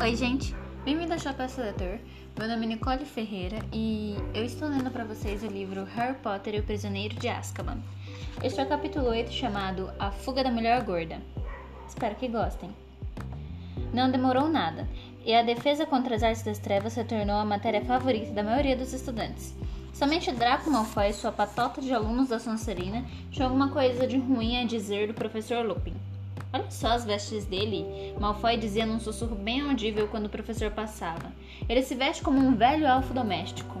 Oi, gente! Bem-vindo ao Chapéu Seletor. Meu nome é Nicole Ferreira e eu estou lendo para vocês o livro Harry Potter e o Prisioneiro de Azkaban. Este é o capítulo 8 chamado A Fuga da Mulher Gorda. Espero que gostem. Não demorou nada, e a defesa contra as artes das trevas se tornou a matéria favorita da maioria dos estudantes. Somente Draco Malfoy e sua patota de alunos da Sonserina tinham alguma coisa de ruim a dizer do professor Lupin. Olha só as vestes dele, Malfoy dizia num sussurro bem audível quando o professor passava. Ele se veste como um velho elfo doméstico.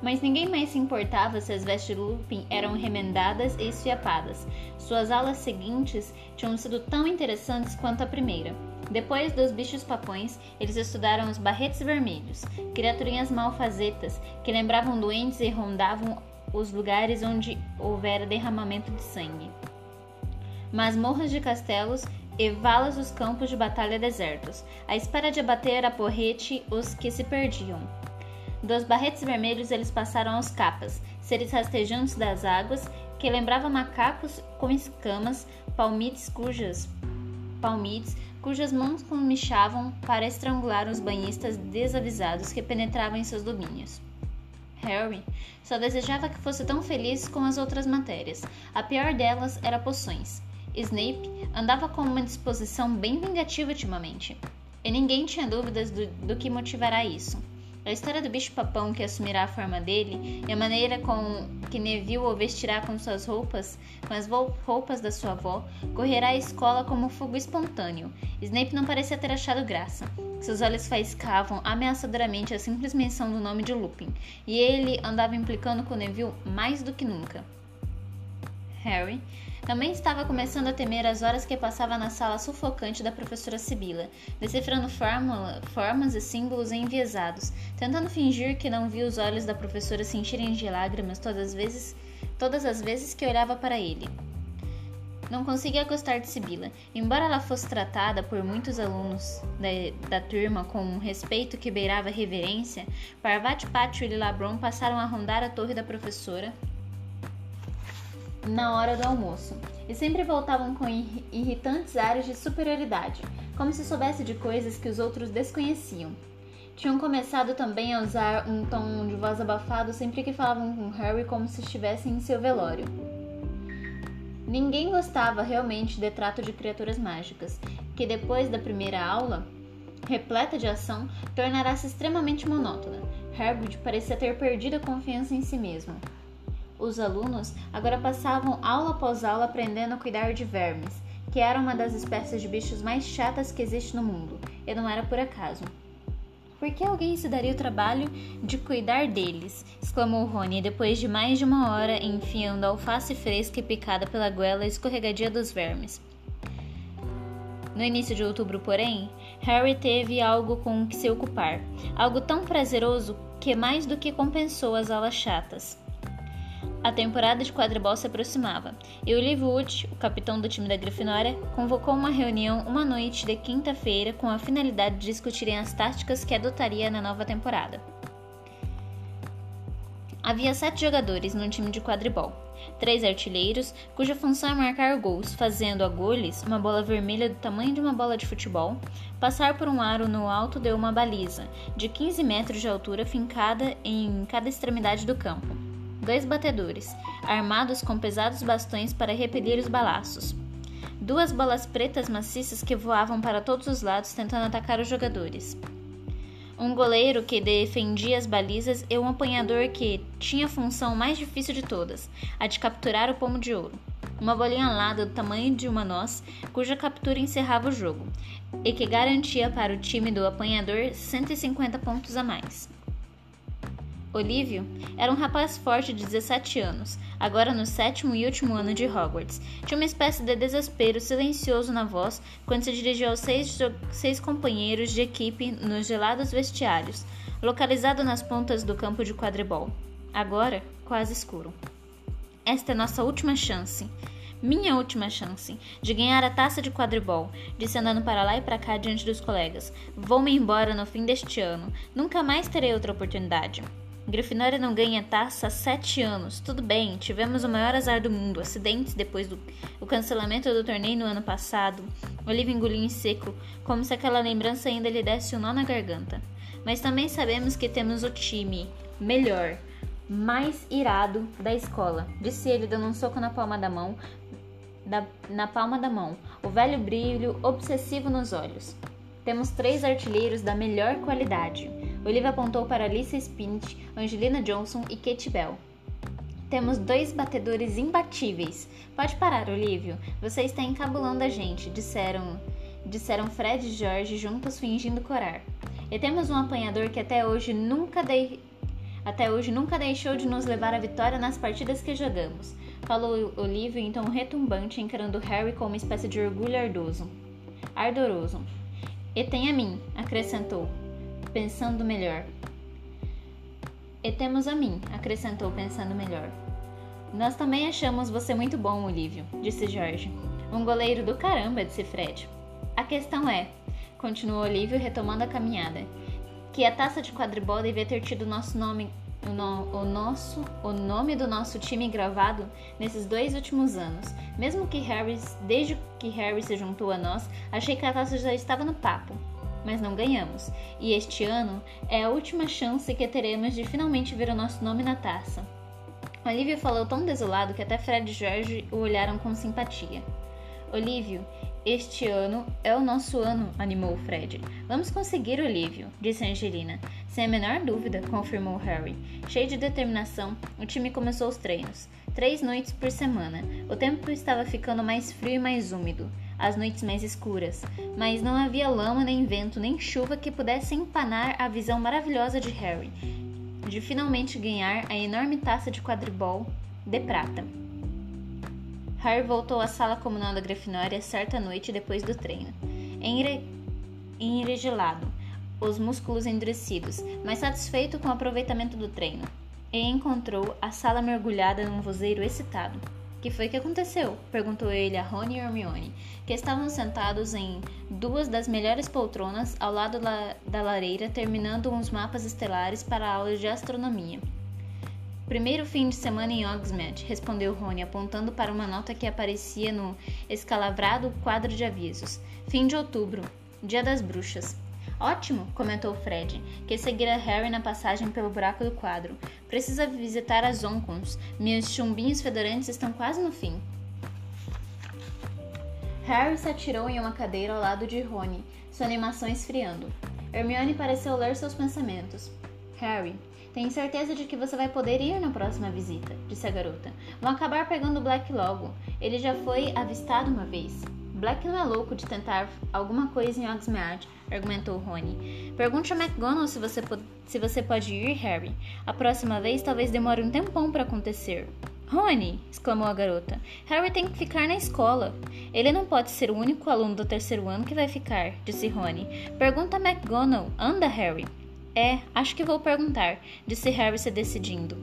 Mas ninguém mais se importava se as vestes de Lupin eram remendadas e esfiapadas. Suas aulas seguintes tinham sido tão interessantes quanto a primeira. Depois dos bichos papões, eles estudaram os barretes vermelhos, criaturinhas malfazetas que lembravam doentes e rondavam os lugares onde houvera derramamento de sangue. Masmorras de castelos e valas dos campos de batalha desertos, à espera de abater a porrete os que se perdiam. Dos barretes vermelhos eles passaram aos capas, seres rastejantes das águas, que lembravam macacos com escamas, palmites cujas palmites cujas mãos comichavam para estrangular os banhistas desavisados que penetravam em seus domínios. Harry só desejava que fosse tão feliz com as outras matérias. A pior delas era poções. Snape andava com uma disposição bem vingativa ultimamente, e ninguém tinha dúvidas do, do que motivará isso. A história do bicho-papão que assumirá a forma dele e a maneira com que Neville o vestirá com suas roupas, com as roupas da sua avó, correrá à escola como fogo espontâneo. Snape não parecia ter achado graça. Seus olhos faiscavam ameaçadoramente a simples menção do nome de Lupin, e ele andava implicando com Neville mais do que nunca. Harry também estava começando a temer as horas que passava na sala sufocante da professora Sibila, decifrando fórmula, formas e símbolos enviesados, tentando fingir que não via os olhos da professora se encherem de lágrimas todas as vezes, todas as vezes que olhava para ele. Não conseguia gostar de Sibila, embora ela fosse tratada por muitos alunos da, da turma com um respeito que beirava reverência, Parvati, Pátio e Labron passaram a rondar a torre da professora na hora do almoço e sempre voltavam com irritantes áreas de superioridade, como se soubesse de coisas que os outros desconheciam. Tinham começado também a usar um tom de voz abafado sempre que falavam com Harry como se estivessem em seu velório. Ninguém gostava realmente de trato de criaturas mágicas, que depois da primeira aula, repleta de ação, tornará-se extremamente monótona. Hagrid parecia ter perdido a confiança em si mesmo. Os alunos agora passavam aula após aula aprendendo a cuidar de vermes, que eram uma das espécies de bichos mais chatas que existe no mundo, e não era por acaso. Por que alguém se daria o trabalho de cuidar deles? exclamou Rony, depois de mais de uma hora enfiando alface fresca e picada pela goela escorregadia dos vermes. No início de outubro, porém, Harry teve algo com que se ocupar, algo tão prazeroso que mais do que compensou as aulas chatas. A temporada de quadribol se aproximava, e Olive Wood, o capitão do time da Grifinória, convocou uma reunião uma noite de quinta-feira com a finalidade de discutirem as táticas que adotaria na nova temporada. Havia sete jogadores no time de quadribol, três artilheiros, cuja função é marcar gols, fazendo a goles uma bola vermelha do tamanho de uma bola de futebol, passar por um aro no alto de uma baliza, de 15 metros de altura fincada em cada extremidade do campo dois batedores, armados com pesados bastões para repelir os balaços, duas bolas pretas maciças que voavam para todos os lados tentando atacar os jogadores, um goleiro que defendia as balizas e um apanhador que tinha a função mais difícil de todas, a de capturar o pomo de ouro. Uma bolinha alada do tamanho de uma noz, cuja captura encerrava o jogo, e que garantia para o time do apanhador 150 pontos a mais. Olívio era um rapaz forte de 17 anos, agora no sétimo e último ano de Hogwarts. Tinha uma espécie de desespero silencioso na voz quando se dirigiu aos seis, seis companheiros de equipe nos gelados vestiários, localizado nas pontas do campo de quadribol. Agora, quase escuro. Esta é nossa última chance. Minha última chance de ganhar a taça de quadribol, disse andando para lá e para cá diante dos colegas. Vou-me embora no fim deste ano. Nunca mais terei outra oportunidade. Grifinória não ganha taça há sete anos. Tudo bem, tivemos o maior azar do mundo, acidentes depois do cancelamento do torneio no ano passado. Olivia engoliu em seco, como se aquela lembrança ainda lhe desse um nó na garganta. Mas também sabemos que temos o time melhor, mais irado da escola, disse ele dando um soco na palma da mão, da, na palma da mão, o velho brilho obsessivo nos olhos. Temos três artilheiros da melhor qualidade. Olivia apontou para Alicia Spinch, Angelina Johnson e Kate Bell. Temos dois batedores imbatíveis. Pode parar, Olívio. Você está encabulando a gente, disseram, disseram Fred e George juntos fingindo corar. E temos um apanhador que até hoje nunca dei, até hoje nunca deixou de nos levar à vitória nas partidas que jogamos. Falou Olívio em tom retumbante, encarando Harry com uma espécie de orgulho ardoso. Ardoroso. E tem a mim, acrescentou pensando melhor. E temos a mim, acrescentou pensando melhor. Nós também achamos você muito bom, Olívio, disse Jorge. Um goleiro do caramba, disse Fred. A questão é, continuou Olívio retomando a caminhada, que a taça de quadribol devia ter tido nosso nome, o, no, o, nosso, o nome do nosso time gravado nesses dois últimos anos. Mesmo que Harris, desde que Harry se juntou a nós, achei que a taça já estava no papo mas não ganhamos. E este ano é a última chance que teremos de finalmente ver o nosso nome na taça. Olívio falou tão desolado que até Fred e George o olharam com simpatia. Olívio, este ano é o nosso ano, animou Fred. Vamos conseguir, Olívio, disse Angelina. Sem a menor dúvida, confirmou Harry. Cheio de determinação, o time começou os treinos. Três noites por semana. O tempo estava ficando mais frio e mais úmido as noites mais escuras, mas não havia lama, nem vento, nem chuva que pudesse empanar a visão maravilhosa de Harry, de finalmente ganhar a enorme taça de quadribol de prata. Harry voltou à sala comunal da Grifinória certa noite depois do treino, enregelado, os músculos endurecidos, mas satisfeito com o aproveitamento do treino, e encontrou a sala mergulhada num vozeiro excitado que foi que aconteceu? Perguntou ele a Rony e Hermione, que estavam sentados em duas das melhores poltronas ao lado da lareira, terminando uns mapas estelares para a aula de astronomia. Primeiro fim de semana em Hogsmeade, respondeu Rony, apontando para uma nota que aparecia no escalavrado quadro de avisos. Fim de outubro, dia das bruxas. Ótimo, comentou Fred, que seguira Harry na passagem pelo buraco do quadro. Precisa visitar as Oncons. Meus chumbinhos fedorantes estão quase no fim. Harry se atirou em uma cadeira ao lado de Rony, sua animação esfriando. Hermione pareceu ler seus pensamentos. Harry, tenho certeza de que você vai poder ir na próxima visita, disse a garota. Vão acabar pegando o Black logo. Ele já foi avistado uma vez. Black não é louco de tentar alguma coisa em Hogsmeade, argumentou Rony. Pergunte a McGonagall se você, se você pode ir, Harry. A próxima vez talvez demore um tempão para acontecer. Rony! exclamou a garota. Harry tem que ficar na escola. Ele não pode ser o único aluno do terceiro ano que vai ficar, disse Rony. Pergunta a McGonagall. Anda, Harry. É, acho que vou perguntar, disse Harry se decidindo.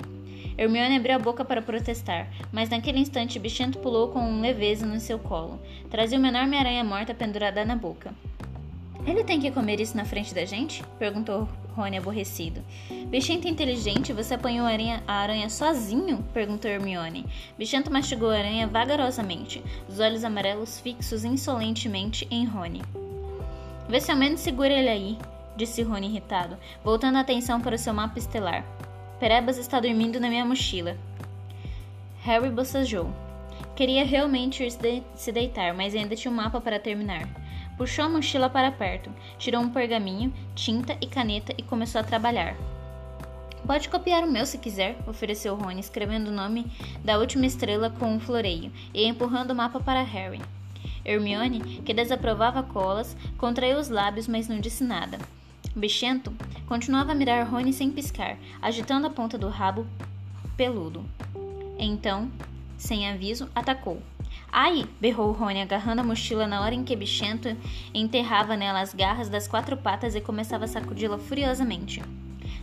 Hermione abriu a boca para protestar, mas naquele instante Bichento pulou com um leveza no seu colo. Trazia uma enorme aranha morta pendurada na boca. Ele tem que comer isso na frente da gente? perguntou Rony aborrecido. Bichento inteligente, você apanhou a aranha, a aranha sozinho? perguntou Hermione. Bichento mastigou a aranha vagarosamente, os olhos amarelos fixos insolentemente em Rony. Vê se ao menos segura ele aí, disse Rony irritado, voltando a atenção para o seu mapa estelar. Perebas está dormindo na minha mochila. Harry bocejou. Queria realmente ir se deitar, mas ainda tinha um mapa para terminar. Puxou a mochila para perto, tirou um pergaminho, tinta e caneta e começou a trabalhar. Pode copiar o meu se quiser, ofereceu Rony, escrevendo o nome da última estrela com um floreio e empurrando o mapa para Harry. Hermione, que desaprovava colas, contraiu os lábios, mas não disse nada. Bichento continuava a mirar Rony sem piscar, agitando a ponta do rabo peludo. Então, sem aviso, atacou. Ai! berrou Rony, agarrando a mochila na hora em que Bichento enterrava nela as garras das quatro patas e começava a sacudi-la furiosamente.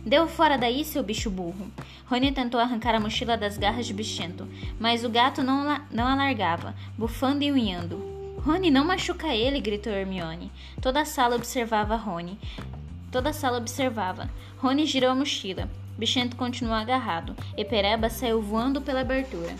Deu fora daí, seu bicho burro! Rony tentou arrancar a mochila das garras de Bichento, mas o gato não, não a largava, bufando e unhando. Rony, não machuca ele! gritou Hermione. Toda a sala observava Rony. Toda a sala observava. Rony girou a mochila. Bichento continuou agarrado e Pereba saiu voando pela abertura.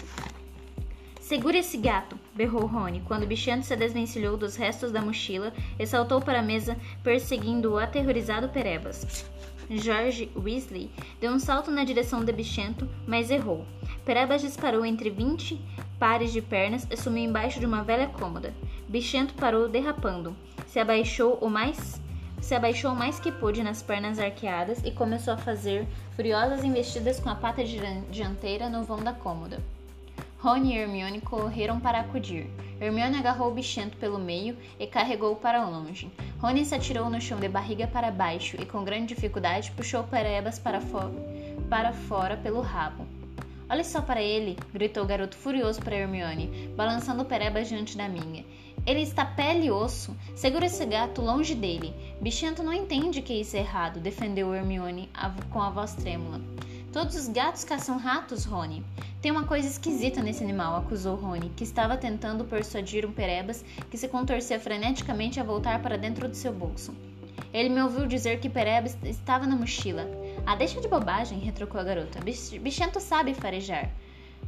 Segure esse gato! berrou Rony, quando Bichento se desvencilhou dos restos da mochila e saltou para a mesa, perseguindo o aterrorizado Perebas. George Weasley deu um salto na direção de Bichento, mas errou. Perebas disparou entre 20 pares de pernas e sumiu embaixo de uma velha cômoda. Bichento parou derrapando. Se abaixou o mais se abaixou o mais que pôde nas pernas arqueadas e começou a fazer furiosas investidas com a pata dianteira no vão da cômoda. Rony e Hermione correram para acudir. Hermione agarrou o bichento pelo meio e carregou-o para longe. Rony se atirou no chão de barriga para baixo e, com grande dificuldade, puxou Perebas para, fo para fora pelo rabo. Olhe só para ele! gritou o garoto furioso para Hermione, balançando Perebas diante da minha. Ele está pele e osso. Segura esse gato longe dele. Bichento não entende que isso é errado, defendeu Hermione com a voz trêmula. Todos os gatos caçam ratos, Rony. Tem uma coisa esquisita nesse animal, acusou Rony, que estava tentando persuadir um Perebas que se contorcia freneticamente a voltar para dentro do seu bolso. Ele me ouviu dizer que Perebas estava na mochila. Ah, deixa de bobagem, retrucou a garota. Bichento sabe farejar.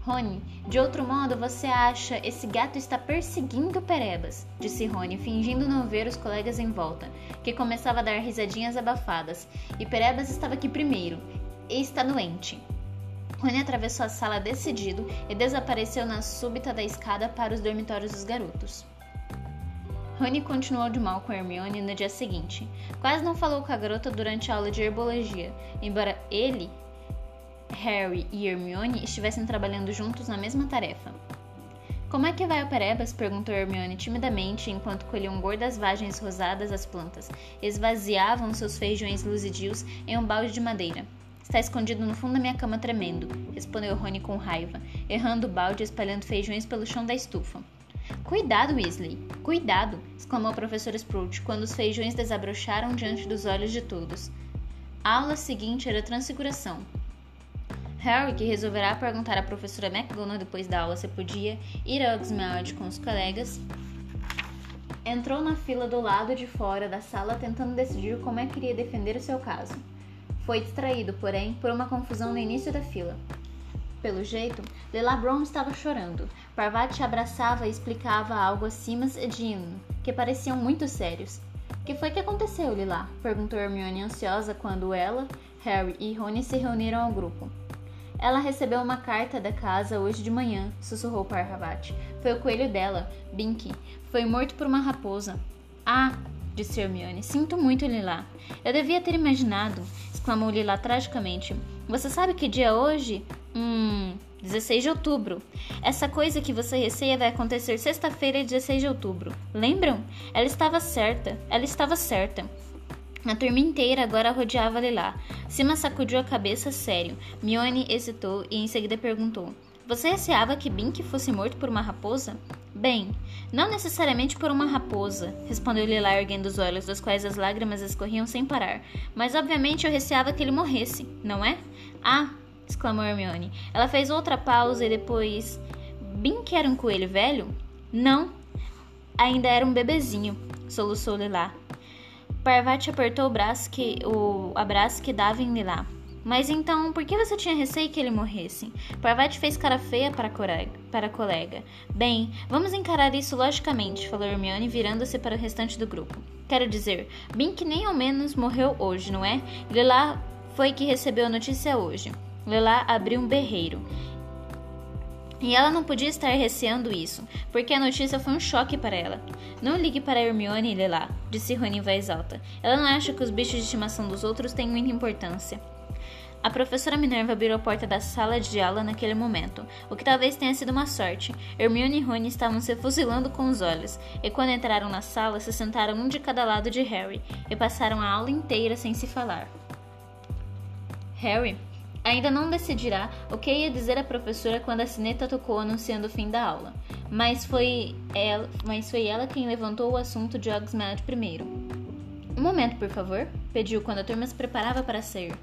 Rony, de outro modo você acha esse gato está perseguindo Perebas, disse Rony, fingindo não ver os colegas em volta, que começava a dar risadinhas abafadas. E Perebas estava aqui primeiro, e está doente. Rony atravessou a sala decidido e desapareceu na súbita da escada para os dormitórios dos garotos. Rony continuou de mal com Hermione no dia seguinte. Quase não falou com a garota durante a aula de herbologia, embora ele, Harry e Hermione estivessem trabalhando juntos na mesma tarefa. Como é que vai o Perebas? perguntou Hermione timidamente enquanto colhiam gordas vagens rosadas das plantas. Esvaziavam seus feijões luzidios em um balde de madeira. Está escondido no fundo da minha cama tremendo, respondeu Rony com raiva, errando o balde e espalhando feijões pelo chão da estufa. Cuidado, Weasley! Cuidado! exclamou o professor Sprout quando os feijões desabrocharam diante dos olhos de todos. A aula seguinte era transfiguração. Harry, que resolverá perguntar à professora McGonagall depois da aula se podia ir a Hogsmeade com os colegas, entrou na fila do lado de fora da sala tentando decidir como é que iria defender o seu caso. Foi distraído, porém, por uma confusão no início da fila. Pelo jeito, Lila Brown estava chorando. Parvati abraçava e explicava algo a Simas e Jean, que pareciam muito sérios. Que foi que aconteceu, Lila? perguntou Hermione ansiosa quando ela, Harry e Rony se reuniram ao grupo. Ela recebeu uma carta da casa hoje de manhã, sussurrou Parvati. Foi o coelho dela, Binky. Foi morto por uma raposa. Ah, disse Hermione. Sinto muito, Lila. Eu devia ter imaginado exclamou Lila tragicamente. Você sabe que dia é hoje? Hum, 16 de outubro. Essa coisa que você receia vai acontecer sexta-feira, 16 de outubro. Lembram? Ela estava certa. Ela estava certa. A turma inteira agora rodeava Lila. Sima sacudiu a cabeça sério. Mione hesitou e em seguida perguntou: Você receava que Bink fosse morto por uma raposa? Bem, não necessariamente por uma raposa, respondeu Lila erguendo os olhos, dos quais as lágrimas escorriam sem parar. Mas obviamente eu receava que ele morresse, não é? Ah! exclamou Hermione. Ela fez outra pausa e depois. Que era um coelho velho? Não. Ainda era um bebezinho, soluçou Lila. Parvati apertou o braço que o abraço que dava em Lila. Mas então, por que você tinha receio que ele morresse? Parvati fez cara feia para a, colega, para a colega. Bem, vamos encarar isso logicamente, falou Hermione, virando-se para o restante do grupo. Quero dizer, Bink nem ao menos morreu hoje, não é? Lila foi que recebeu a notícia hoje. Lila abriu um berreiro. E ela não podia estar receando isso, porque a notícia foi um choque para ela. Não ligue para Hermione, Lila, disse Rony em voz alta. Ela não acha que os bichos de estimação dos outros têm muita importância. A professora Minerva abriu a porta da sala de aula naquele momento, o que talvez tenha sido uma sorte. Hermione e Rony estavam se fuzilando com os olhos, e quando entraram na sala, se sentaram um de cada lado de Harry e passaram a aula inteira sem se falar. Harry ainda não decidirá o que ia dizer à professora quando a sineta tocou anunciando o fim da aula, mas foi ela, mas foi ela quem levantou o assunto de Hogsmeade primeiro. Um momento, por favor, pediu quando a turma se preparava para sair.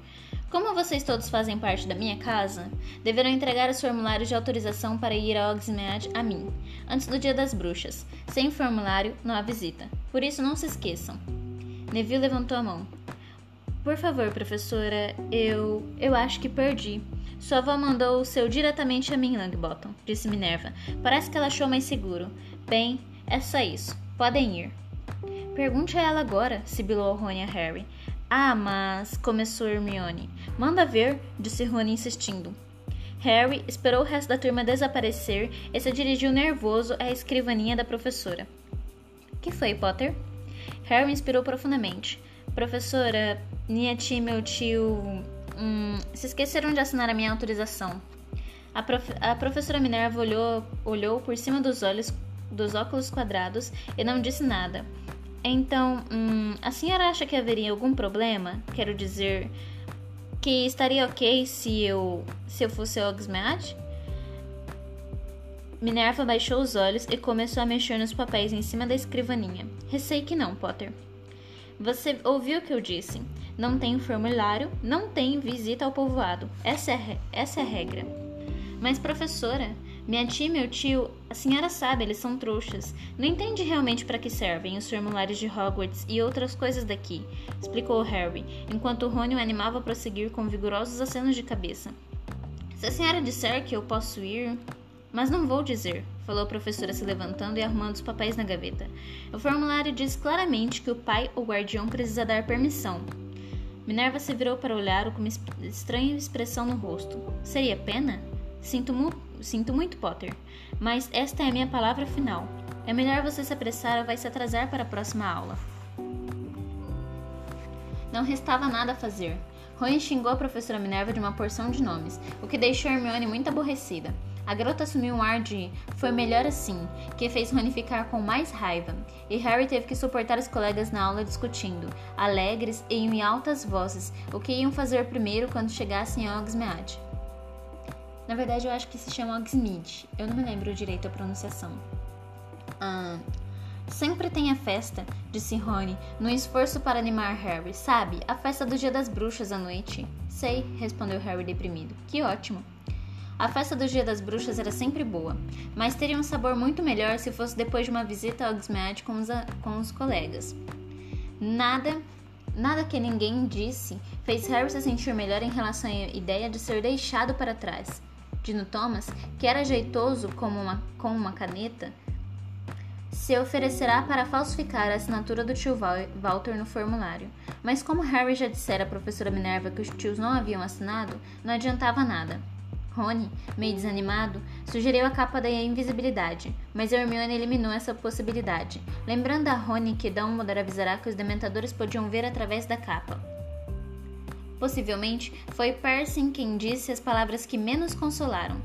Como vocês todos fazem parte da minha casa, deverão entregar os formulários de autorização para ir a Hogsmeade a mim, antes do dia das bruxas. Sem formulário, não há visita. Por isso, não se esqueçam. Neville levantou a mão. Por favor, professora, eu. eu acho que perdi. Sua avó mandou o seu diretamente a mim, Longbottom, disse Minerva. Parece que ela achou mais seguro. Bem, é só isso. Podem ir. Pergunte a ela agora, sibilou Rony a Harry. Ah, mas. começou Hermione. Manda ver, disse Rony insistindo. Harry esperou o resto da turma desaparecer e se dirigiu nervoso à escrivaninha da professora. Que foi, Potter? Harry inspirou profundamente. Professora, minha tia e meu tio. Hum, se esqueceram de assinar a minha autorização. A, prof... a professora Minerva olhou, olhou por cima dos olhos dos óculos quadrados e não disse nada. Então, hum, a senhora acha que haveria algum problema? Quero dizer, que estaria ok se eu se eu fosse Hogsmeade? Minerva baixou os olhos e começou a mexer nos papéis em cima da escrivaninha. Receio que não, Potter. Você ouviu o que eu disse? Não tem formulário, não tem visita ao povoado. Essa é, essa é a regra. Mas, professora, minha tia e meu tio, a senhora sabe, eles são trouxas. Não entende realmente para que servem os formulários de Hogwarts e outras coisas daqui, explicou Harry, enquanto Rony o animava a prosseguir com vigorosos acenos de cabeça. Se a senhora disser que eu posso ir. Mas não vou dizer, falou a professora se levantando e arrumando os papéis na gaveta. O formulário diz claramente que o pai ou guardião precisa dar permissão. Minerva se virou para olhar com uma estranha expressão no rosto. Seria pena? Sinto, mu sinto muito, Potter, mas esta é a minha palavra final. É melhor você se apressar ou vai se atrasar para a próxima aula. Não restava nada a fazer. Rony xingou a professora Minerva de uma porção de nomes, o que deixou Hermione muito aborrecida. A garota assumiu um ar de foi melhor assim, que fez Rony ficar com mais raiva, e Harry teve que suportar os colegas na aula discutindo, alegres e em altas vozes, o que iam fazer primeiro quando chegassem a Hogsmeade. Na verdade, eu acho que se chama Hogsmeade. Eu não me lembro direito a pronunciação. Ah, sempre tem a festa, disse Rony, no esforço para animar Harry. Sabe, a festa do Dia das Bruxas à noite. Sei, respondeu Harry deprimido. Que ótimo. A festa do Dia das Bruxas era sempre boa, mas teria um sabor muito melhor se fosse depois de uma visita a Hogsmeade com com os colegas. Nada, nada que ninguém disse fez Harry se sentir melhor em relação à ideia de ser deixado para trás. Dino Thomas, que era jeitoso como uma, com uma caneta, se oferecerá para falsificar a assinatura do tio Walter no formulário. Mas como Harry já dissera à professora Minerva que os tios não haviam assinado, não adiantava nada. Rony, meio desanimado, sugeriu a capa da invisibilidade, mas Hermione eliminou essa possibilidade, lembrando a Rony que Dumbledore avisará que os dementadores podiam ver através da capa. Possivelmente foi Percy quem disse as palavras que menos consolaram.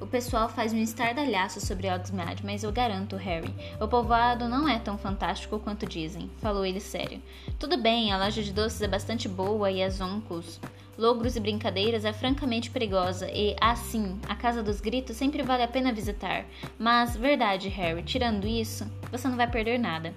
O pessoal faz um estardalhaço sobre Hogsmeade, mas eu garanto, Harry, o povoado não é tão fantástico quanto dizem, falou ele sério. Tudo bem, a loja de doces é bastante boa e as oncos, logros e brincadeiras é francamente perigosa e, assim, a Casa dos Gritos sempre vale a pena visitar. Mas, verdade, Harry, tirando isso, você não vai perder nada.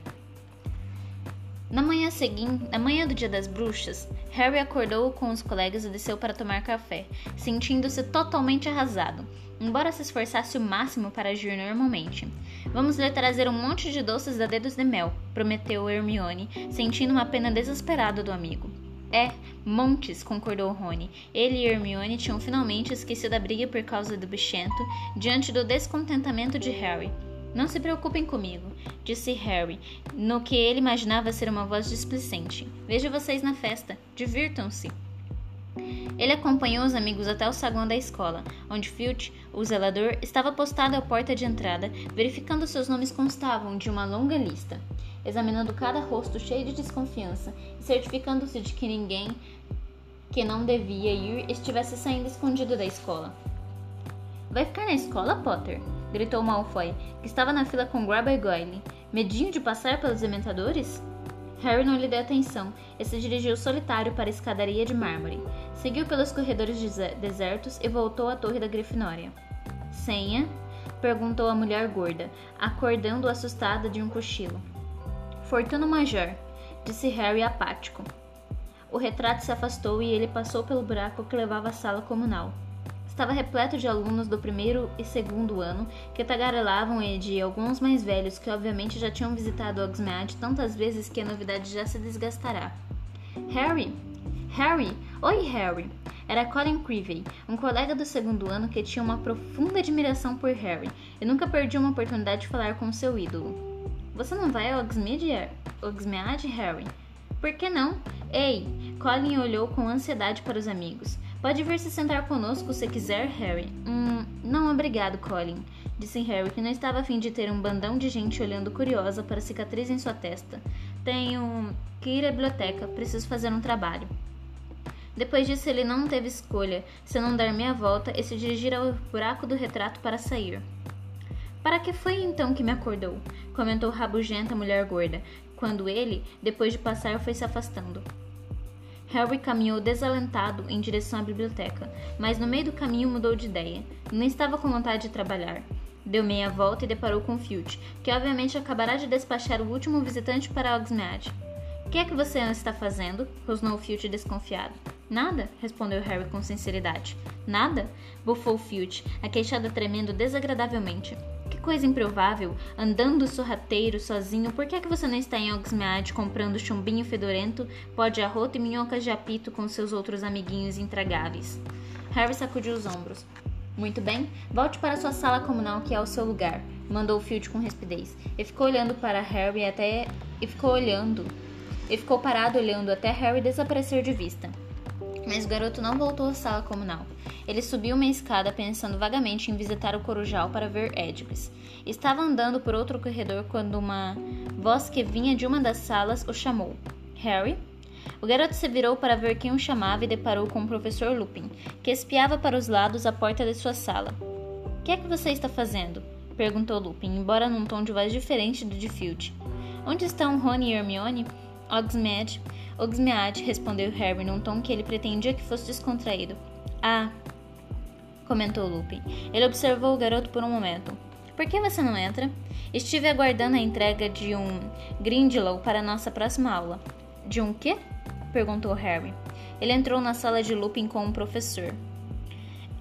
Na manhã seguinte, na manhã do Dia das Bruxas, Harry acordou com os colegas e desceu para tomar café, sentindo-se totalmente arrasado, embora se esforçasse o máximo para agir normalmente. Vamos lhe trazer um monte de doces da dedos de mel, prometeu Hermione, sentindo uma pena desesperada do amigo. É, montes, concordou Rony. Ele e Hermione tinham finalmente esquecido a briga por causa do bichento diante do descontentamento de Harry. Não se preocupem comigo, disse Harry, no que ele imaginava ser uma voz displicente. Vejo vocês na festa. Divirtam-se. Ele acompanhou os amigos até o saguão da escola, onde Filch, o zelador, estava postado à porta de entrada, verificando se seus nomes constavam de uma longa lista, examinando cada rosto cheio de desconfiança e certificando-se de que ninguém que não devia ir estivesse saindo escondido da escola. Vai ficar na escola, Potter? gritou Malfoy, que estava na fila com Grab e Goyle. Medinho de passar pelos dementadores? Harry não lhe deu atenção e se dirigiu solitário para a escadaria de mármore. Seguiu pelos corredores desertos e voltou à torre da Grifinória. Senha? perguntou a mulher gorda, acordando assustada de um cochilo. Fortuna Major, disse Harry apático. O retrato se afastou e ele passou pelo buraco que levava à sala comunal estava repleto de alunos do primeiro e segundo ano que tagarelavam e de alguns mais velhos que obviamente já tinham visitado Hogsmeade tantas vezes que a novidade já se desgastará. Harry! Harry! Oi, Harry! Era Colin Creevey, um colega do segundo ano que tinha uma profunda admiração por Harry e nunca perdia uma oportunidade de falar com seu ídolo. Você não vai a Hogsmeade, Hogsmeade, Harry? Por que não? Ei! Colin olhou com ansiedade para os amigos. Pode vir se sentar conosco se quiser, Harry. Hum, não obrigado, Colin, disse Harry, que não estava a fim de ter um bandão de gente olhando curiosa para a cicatriz em sua testa. Tenho que ir à biblioteca, preciso fazer um trabalho. Depois disso, ele não teve escolha, senão dar meia volta e se dirigir ao buraco do retrato para sair. Para que foi então que me acordou? comentou rabugenta a mulher gorda, quando ele, depois de passar, foi se afastando. Harry caminhou desalentado em direção à biblioteca, mas no meio do caminho mudou de ideia. Não estava com vontade de trabalhar. Deu meia volta e deparou com Filch, que obviamente acabará de despachar o último visitante para Hogsmeade. O que é que você está fazendo? rosnou Filch desconfiado. Nada, respondeu Harry com sinceridade. Nada? bufou Filch, a queixada tremendo desagradavelmente. Que coisa improvável, andando sorrateiro sozinho, por que é que você não está em Oxmeade comprando chumbinho fedorento, pó de arroto e minhocas de apito com seus outros amiguinhos intragáveis? Harry sacudiu os ombros. Muito bem, volte para sua sala comunal que é o seu lugar, mandou Filch com rispidez. E ficou olhando para Harry até e ficou olhando. E ficou parado olhando até Harry desaparecer de vista. Mas o garoto não voltou à sala comunal. Ele subiu uma escada pensando vagamente em visitar o corujal para ver Edgars. Estava andando por outro corredor quando uma voz que vinha de uma das salas o chamou. Harry? O garoto se virou para ver quem o chamava e deparou com o professor Lupin, que espiava para os lados a porta de sua sala. O que é que você está fazendo? perguntou Lupin, embora num tom de voz diferente do de Filch. Onde estão Rony e Hermione? Oxmed, Oxmeade, respondeu Harry num tom que ele pretendia que fosse descontraído. Ah, comentou Lupin. Ele observou o garoto por um momento. Por que você não entra? Estive aguardando a entrega de um Grindelow para nossa próxima aula. De um quê? perguntou Harry. Ele entrou na sala de Lupin com um professor.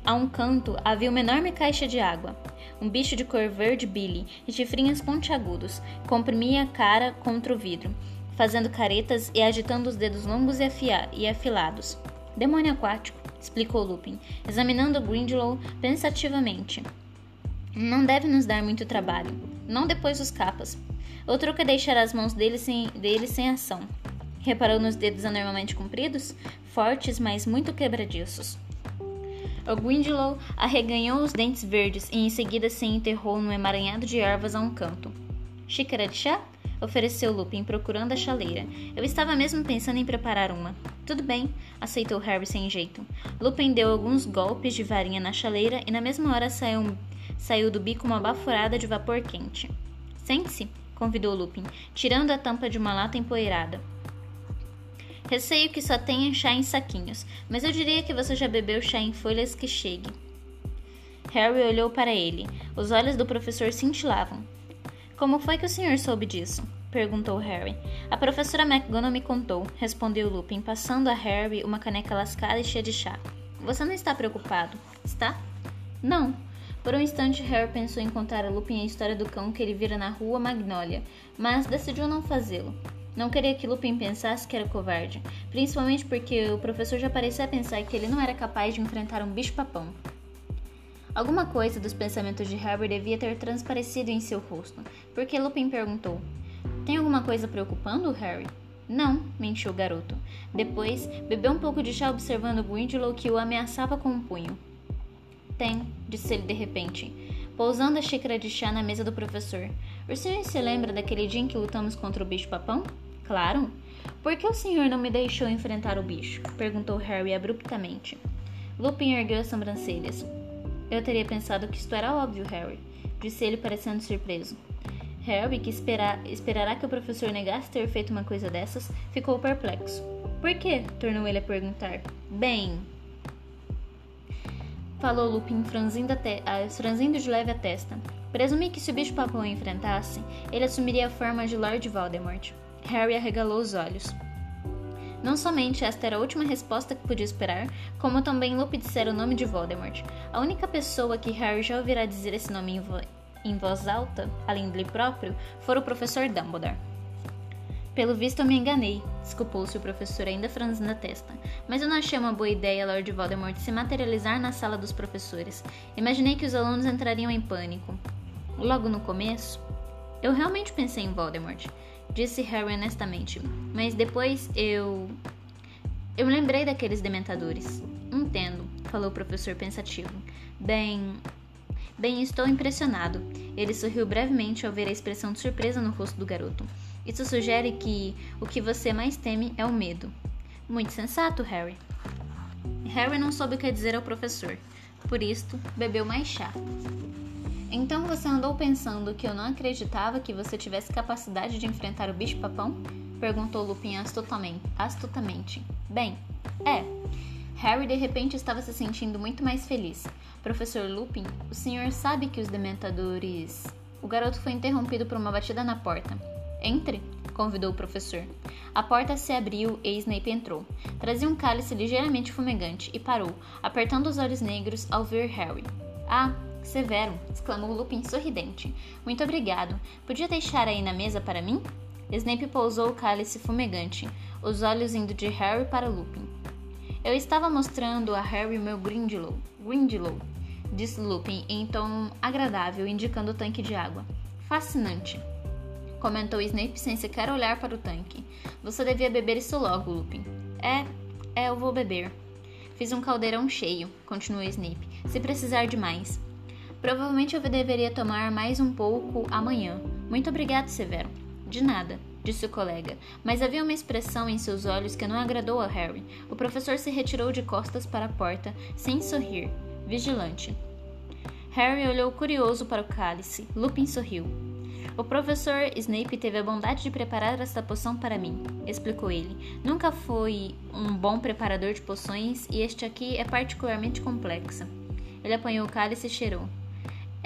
A um canto havia uma enorme caixa de água. Um bicho de cor verde Billy e chifrinhos pontiagudos comprimia a cara contra o vidro fazendo caretas e agitando os dedos longos e, afilados. Demônio aquático, explicou Lupin, examinando Grindelow pensativamente. Não deve nos dar muito trabalho. Não depois dos capas. O truque é deixar as mãos dele sem, dele sem ação. Reparou nos dedos anormalmente compridos? Fortes, mas muito quebradiços. O Grindelow arreganhou os dentes verdes e em seguida se enterrou num emaranhado de ervas a um canto. Xícara de chá? Ofereceu Lupin, procurando a chaleira. Eu estava mesmo pensando em preparar uma. Tudo bem, aceitou Harry sem jeito. Lupin deu alguns golpes de varinha na chaleira e na mesma hora saiu, saiu do bico uma baforada de vapor quente. Sente-se, convidou Lupin, tirando a tampa de uma lata empoeirada. Receio que só tenha chá em saquinhos, mas eu diria que você já bebeu chá em folhas que chegue. Harry olhou para ele. Os olhos do professor cintilavam. Como foi que o senhor soube disso? perguntou Harry. A professora McGonagall me contou, respondeu Lupin, passando a Harry uma caneca lascada e cheia de chá. Você não está preocupado, está? Não. Por um instante, Harry pensou em contar a Lupin a história do cão que ele vira na rua Magnolia, mas decidiu não fazê-lo. Não queria que Lupin pensasse que era covarde, principalmente porque o professor já parecia pensar que ele não era capaz de enfrentar um bicho-papão. Alguma coisa dos pensamentos de Harry devia ter transparecido em seu rosto, porque Lupin perguntou: Tem alguma coisa preocupando, Harry? Não, mentiu o garoto. Depois, bebeu um pouco de chá observando Grindelow que o ameaçava com um punho. Tem, disse ele de repente, pousando a xícara de chá na mesa do professor. O senhor se lembra daquele dia em que lutamos contra o bicho-papão? Claro. Por que o senhor não me deixou enfrentar o bicho? perguntou Harry abruptamente. Lupin ergueu as sobrancelhas. Eu teria pensado que isto era óbvio, Harry, disse ele parecendo surpreso. Harry, que espera, esperará que o professor negasse ter feito uma coisa dessas, ficou perplexo. Por quê? tornou ele a perguntar. Bem. Falou Lupin, franzindo, te, franzindo de leve a testa. Presumi que se o bicho-papão enfrentasse, ele assumiria a forma de Lord Voldemort. Harry arregalou os olhos. Não somente esta era a última resposta que podia esperar, como também Lupe dissera o nome de Voldemort. A única pessoa que Harry já ouvirá dizer esse nome em, vo em voz alta, além dele próprio, fora o professor Dumbledore. Pelo visto eu me enganei, desculpou-se o professor ainda franzindo a testa. Mas eu não achei uma boa ideia Lord Voldemort se materializar na sala dos professores. Imaginei que os alunos entrariam em pânico. Logo no começo, eu realmente pensei em Voldemort, disse Harry honestamente. Mas depois eu. Eu lembrei daqueles dementadores. Entendo, falou o professor pensativo. Bem. Bem, estou impressionado. Ele sorriu brevemente ao ver a expressão de surpresa no rosto do garoto. Isso sugere que o que você mais teme é o medo. Muito sensato, Harry. Harry não soube o que dizer ao professor. Por isto, bebeu mais chá. Então você andou pensando que eu não acreditava que você tivesse capacidade de enfrentar o bicho-papão? Perguntou Lupin astutamente. astutamente. Bem, é. Harry de repente estava se sentindo muito mais feliz. Professor Lupin, o senhor sabe que os dementadores. O garoto foi interrompido por uma batida na porta. Entre, convidou o professor. A porta se abriu e Snape entrou. Trazia um cálice ligeiramente fumegante e parou, apertando os olhos negros ao ver Harry. Ah, Severo! exclamou Lupin sorridente. Muito obrigado. Podia deixar aí na mesa para mim? Snape pousou o cálice fumegante, os olhos indo de Harry para Lupin. Eu estava mostrando a Harry meu Grindelow. Grindelow, disse Lupin em tom agradável, indicando o tanque de água. Fascinante comentou Snape sem sequer olhar para o tanque. Você devia beber isso logo, Lupin. É, é, eu vou beber. Fiz um caldeirão cheio, continuou Snape, se precisar de mais. Provavelmente eu deveria tomar mais um pouco amanhã. Muito obrigado, Severo. De nada, disse o colega, mas havia uma expressão em seus olhos que não agradou a Harry. O professor se retirou de costas para a porta, sem sorrir, vigilante. Harry olhou curioso para o cálice. Lupin sorriu. O professor Snape teve a bondade de preparar esta poção para mim, explicou ele. Nunca fui um bom preparador de poções e este aqui é particularmente complexa. Ele apanhou o cálice e cheirou.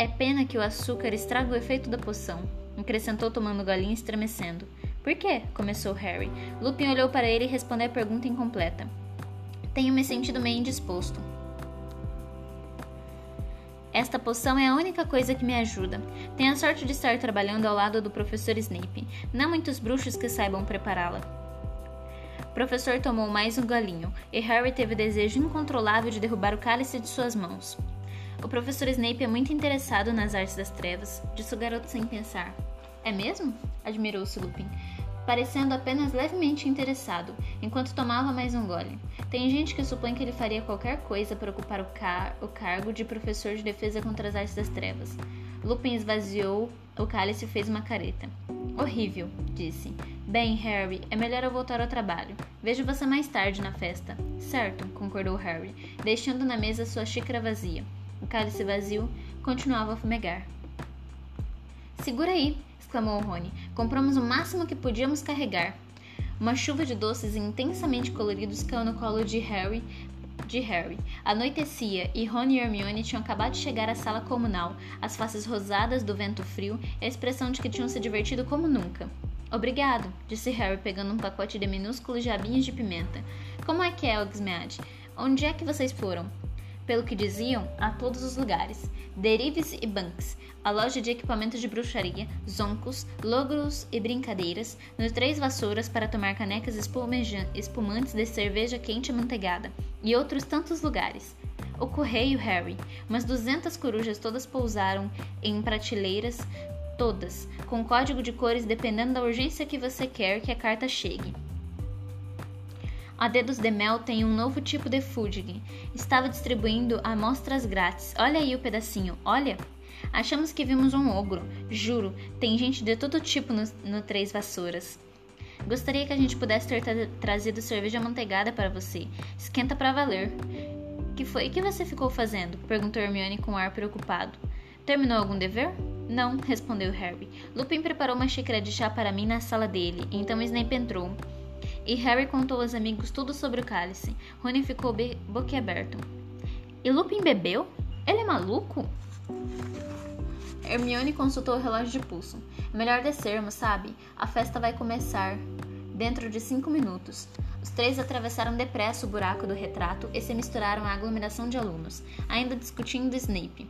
É pena que o açúcar estraga o efeito da poção, acrescentou tomando galinha estremecendo. Por quê? começou Harry. Lupin olhou para ele e respondeu a pergunta incompleta. Tenho me sentido meio indisposto. Esta poção é a única coisa que me ajuda. Tenho a sorte de estar trabalhando ao lado do professor Snape. Não muitos bruxos que saibam prepará-la. O professor tomou mais um galinho, e Harry teve o desejo incontrolável de derrubar o cálice de suas mãos. O professor Snape é muito interessado nas artes das trevas, disse o garoto sem pensar. É mesmo? admirou-se Lupin parecendo apenas levemente interessado, enquanto tomava mais um gole. Tem gente que supõe que ele faria qualquer coisa para ocupar o, car o cargo de professor de defesa contra as artes das trevas. Lupin esvaziou o cálice e fez uma careta. Horrível, disse. Bem, Harry, é melhor eu voltar ao trabalho. Vejo você mais tarde na festa. Certo, concordou Harry, deixando na mesa sua xícara vazia. O cálice vazio continuava a fumegar. Segura aí, exclamou Rony. Compramos o máximo que podíamos carregar. Uma chuva de doces intensamente coloridos caiu no colo de Harry. De Harry. Anoitecia e Rony e Hermione tinham acabado de chegar à sala comunal, as faces rosadas do vento frio e a expressão de que tinham se divertido como nunca. Obrigado, disse Harry pegando um pacote de minúsculos jabinhos de pimenta. Como é que é, Oxmead? Onde é que vocês foram? Pelo que diziam, a todos os lugares. Derives e Banks, a loja de equipamentos de bruxaria, zoncos, logros e brincadeiras, nos Três Vassouras para tomar canecas espumantes de cerveja quente e e outros tantos lugares. O correio, Harry. Umas duzentas corujas todas pousaram em prateleiras, todas, com código de cores dependendo da urgência que você quer que a carta chegue. A Dedos de Mel tem um novo tipo de fudging. Estava distribuindo amostras grátis. Olha aí o pedacinho, olha! Achamos que vimos um ogro. Juro, tem gente de todo tipo no, no Três Vassouras. Gostaria que a gente pudesse ter tra trazido cerveja manteigada para você. Esquenta para valer. Que foi que você ficou fazendo? perguntou Hermione com um ar preocupado. Terminou algum dever? Não, respondeu Harry. Lupin preparou uma xícara de chá para mim na sala dele, então Snape entrou. E Harry contou aos amigos tudo sobre o cálice. Rony ficou boquiaberto. E Lupin bebeu? Ele é maluco? Hermione consultou o relógio de pulso. Melhor descermos, sabe? A festa vai começar dentro de cinco minutos. Os três atravessaram depressa o buraco do retrato e se misturaram à aglomeração de alunos, ainda discutindo Snape.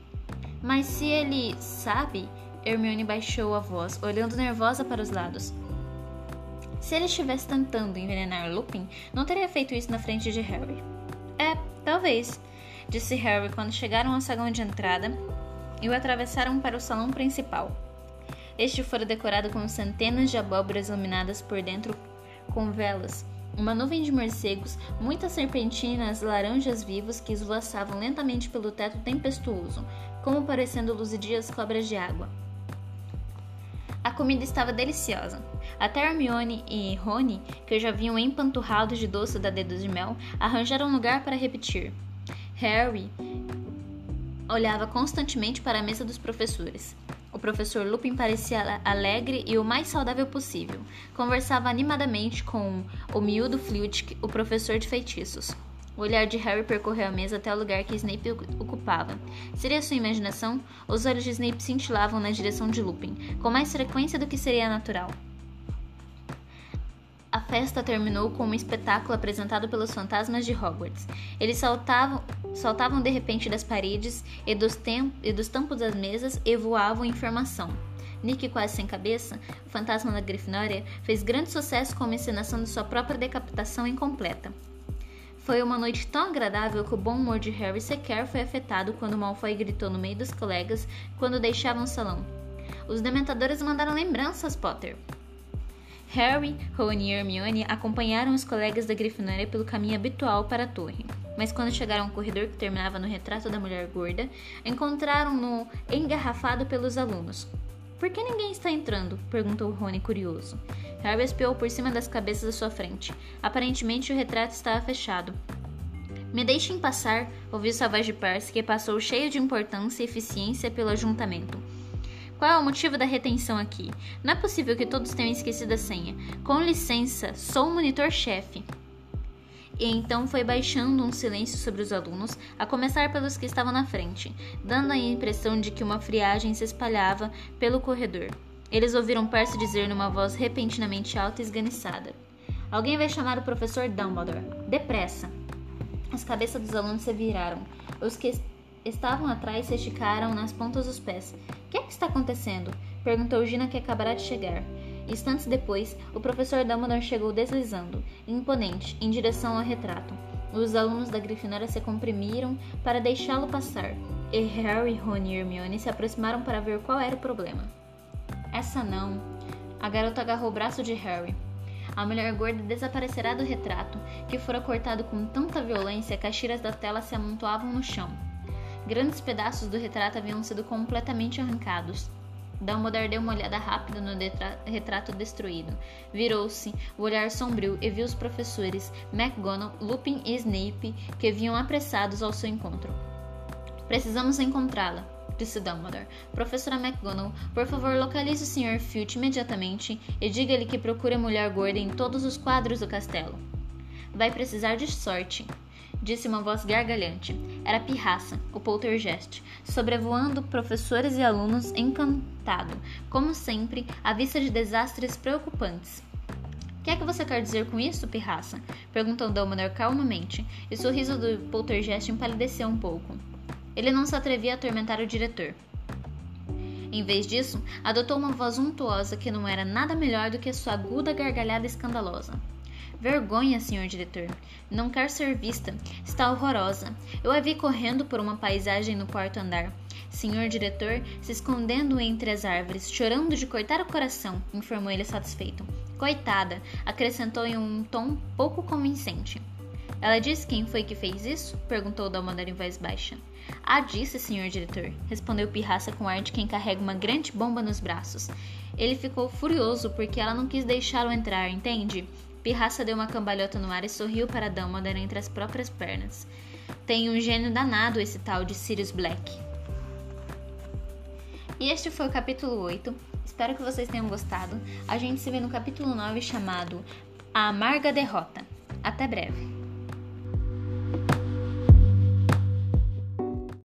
Mas se ele sabe, Hermione baixou a voz, olhando nervosa para os lados. Se ele estivesse tentando envenenar Lupin, não teria feito isso na frente de Harry. É, talvez, disse Harry quando chegaram ao saguão de entrada e o atravessaram para o salão principal. Este fora decorado com centenas de abóboras iluminadas por dentro com velas, uma nuvem de morcegos, muitas serpentinas laranjas vivos que esvoaçavam lentamente pelo teto tempestuoso, como parecendo luzidias cobras de água. A comida estava deliciosa. Até Hermione e Rony, que já vinham empanturrados de doce da dedos de mel, arranjaram um lugar para repetir. Harry olhava constantemente para a mesa dos professores. O professor Lupin parecia alegre e o mais saudável possível. Conversava animadamente com o miúdo Flitwick, o professor de feitiços. O olhar de Harry percorreu a mesa até o lugar que Snape ocupava. Seria sua imaginação? Os olhos de Snape cintilavam na direção de Lupin, com mais frequência do que seria natural. A festa terminou com um espetáculo apresentado pelos fantasmas de Hogwarts. Eles saltavam, saltavam de repente das paredes e dos, e dos tampos das mesas e voavam em formação. Nick, quase sem cabeça, o fantasma da Grifinória, fez grande sucesso com a encenação de sua própria decapitação incompleta. Foi uma noite tão agradável que o bom humor de Harry sequer foi afetado quando Malfoy gritou no meio dos colegas quando deixavam o salão. Os dementadores mandaram lembranças, Potter. Harry, Ron e Hermione acompanharam os colegas da Grifinória pelo caminho habitual para a torre, mas quando chegaram ao corredor que terminava no retrato da mulher gorda, encontraram-no engarrafado pelos alunos. Por que ninguém está entrando? perguntou Rony curioso. Harry espiou por cima das cabeças à sua frente. Aparentemente o retrato estava fechado. Me deixem passar, ouviu Savage de Percy, que passou cheio de importância e eficiência pelo ajuntamento. Qual é o motivo da retenção aqui? Não é possível que todos tenham esquecido a senha. Com licença, sou o monitor-chefe. E então foi baixando um silêncio sobre os alunos, a começar pelos que estavam na frente, dando a impressão de que uma friagem se espalhava pelo corredor. Eles ouviram Percy dizer numa voz repentinamente alta e esganiçada: Alguém vai chamar o professor Dumbledore. Depressa! As cabeças dos alunos se viraram. Os que estavam atrás se esticaram nas pontas dos pés. O que é que está acontecendo? perguntou Gina que acabara de chegar. Instantes depois, o professor Dumbledore chegou deslizando, imponente, em direção ao retrato. Os alunos da Grifinória se comprimiram para deixá-lo passar, e Harry, Ron e Hermione se aproximaram para ver qual era o problema. Essa não. A garota agarrou o braço de Harry. A mulher gorda desaparecerá do retrato, que fora cortado com tanta violência que as tiras da tela se amontoavam no chão. Grandes pedaços do retrato haviam sido completamente arrancados. Dumbledore deu uma olhada rápida no retrato destruído. Virou-se, o olhar sombrio, e viu os professores McGonagall, Lupin e Snape que vinham apressados ao seu encontro. Precisamos encontrá-la, disse Dumbledore. Professora McGonagall, por favor, localize o Sr. Filch imediatamente e diga-lhe que procure a mulher gorda em todos os quadros do castelo. Vai precisar de sorte, disse uma voz gargalhante. Era Pirraça, o poltergeist, sobrevoando professores e alunos encantado, como sempre, à vista de desastres preocupantes. O que é que você quer dizer com isso, Pirraça? perguntou Dumbledore calmamente, e o sorriso do poltergeist empalideceu um pouco. Ele não se atrevia a atormentar o diretor. Em vez disso, adotou uma voz untuosa que não era nada melhor do que sua aguda gargalhada escandalosa. Vergonha, senhor diretor. Não quer ser vista. Está horrorosa. Eu a vi correndo por uma paisagem no quarto andar. Senhor diretor, se escondendo entre as árvores, chorando de cortar o coração, informou ele satisfeito. Coitada, acrescentou em um tom pouco convincente. Ela disse quem foi que fez isso? perguntou Dumbledore em voz baixa. Ah, disse, senhor diretor, respondeu Pirraça com ar de quem carrega uma grande bomba nos braços. Ele ficou furioso porque ela não quis deixá-lo entrar, entende? Pirraça deu uma cambalhota no ar e sorriu para Dumbledore entre as próprias pernas. Tem um gênio danado esse tal de Sirius Black. E este foi o capítulo 8. Espero que vocês tenham gostado. A gente se vê no capítulo 9 chamado A Amarga Derrota. Até breve.